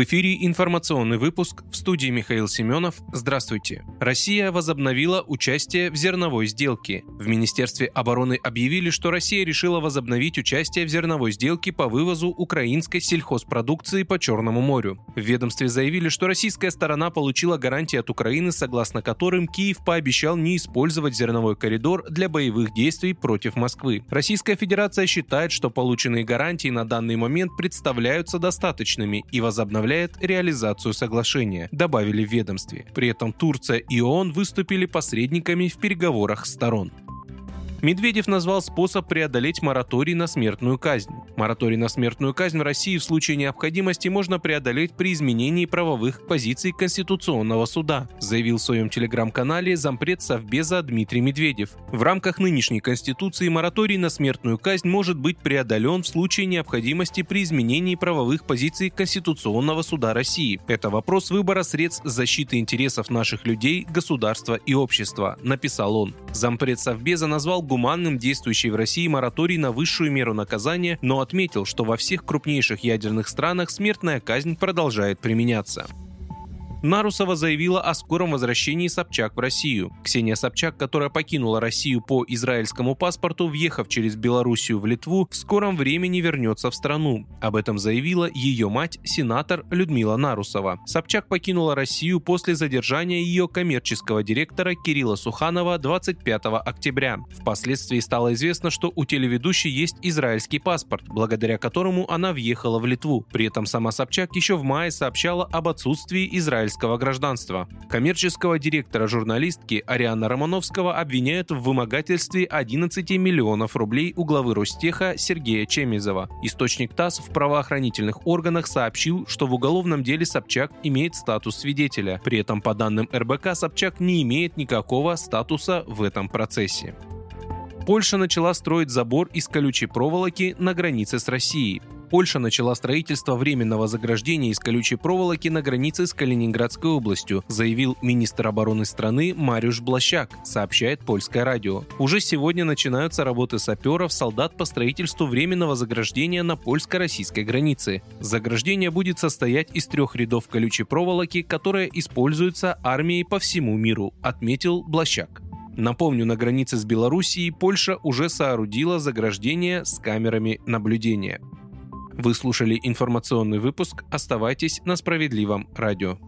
В эфире информационный выпуск в студии Михаил Семенов. Здравствуйте. Россия возобновила участие в зерновой сделке. В Министерстве обороны объявили, что Россия решила возобновить участие в зерновой сделке по вывозу украинской сельхозпродукции по Черному морю. В ведомстве заявили, что российская сторона получила гарантии от Украины, согласно которым Киев пообещал не использовать зерновой коридор для боевых действий против Москвы. Российская Федерация считает, что полученные гарантии на данный момент представляются достаточными и возобновляют возобновляет реализацию соглашения, добавили в ведомстве. При этом Турция и ООН выступили посредниками в переговорах сторон. Медведев назвал способ преодолеть мораторий на смертную казнь. Мораторий на смертную казнь в России в случае необходимости можно преодолеть при изменении правовых позиций Конституционного суда, заявил в своем телеграм-канале зампред Совбеза Дмитрий Медведев. В рамках нынешней Конституции мораторий на смертную казнь может быть преодолен в случае необходимости при изменении правовых позиций Конституционного суда России. Это вопрос выбора средств защиты интересов наших людей, государства и общества, написал он. Зампред Совбеза назвал гуманным действующий в России мораторий на высшую меру наказания, но отметил, что во всех крупнейших ядерных странах смертная казнь продолжает применяться. Нарусова заявила о скором возвращении Собчак в Россию. Ксения Собчак, которая покинула Россию по израильскому паспорту, въехав через Белоруссию в Литву, в скором времени вернется в страну. Об этом заявила ее мать, сенатор Людмила Нарусова. Собчак покинула Россию после задержания ее коммерческого директора Кирилла Суханова 25 октября. Впоследствии стало известно, что у телеведущей есть израильский паспорт, благодаря которому она въехала в Литву. При этом сама Собчак еще в мае сообщала об отсутствии израильского израильского гражданства. Коммерческого директора журналистки Ариана Романовского обвиняют в вымогательстве 11 миллионов рублей у главы Ростеха Сергея Чемизова. Источник ТАСС в правоохранительных органах сообщил, что в уголовном деле Собчак имеет статус свидетеля. При этом, по данным РБК, Собчак не имеет никакого статуса в этом процессе. Польша начала строить забор из колючей проволоки на границе с Россией. Польша начала строительство временного заграждения из колючей проволоки на границе с Калининградской областью, заявил министр обороны страны Мариуш Блащак, сообщает польское радио. Уже сегодня начинаются работы саперов, солдат по строительству временного заграждения на польско-российской границе. Заграждение будет состоять из трех рядов колючей проволоки, которая используется армией по всему миру, отметил Блащак. Напомню, на границе с Белоруссией Польша уже соорудила заграждение с камерами наблюдения. Вы слушали информационный выпуск. Оставайтесь на справедливом радио.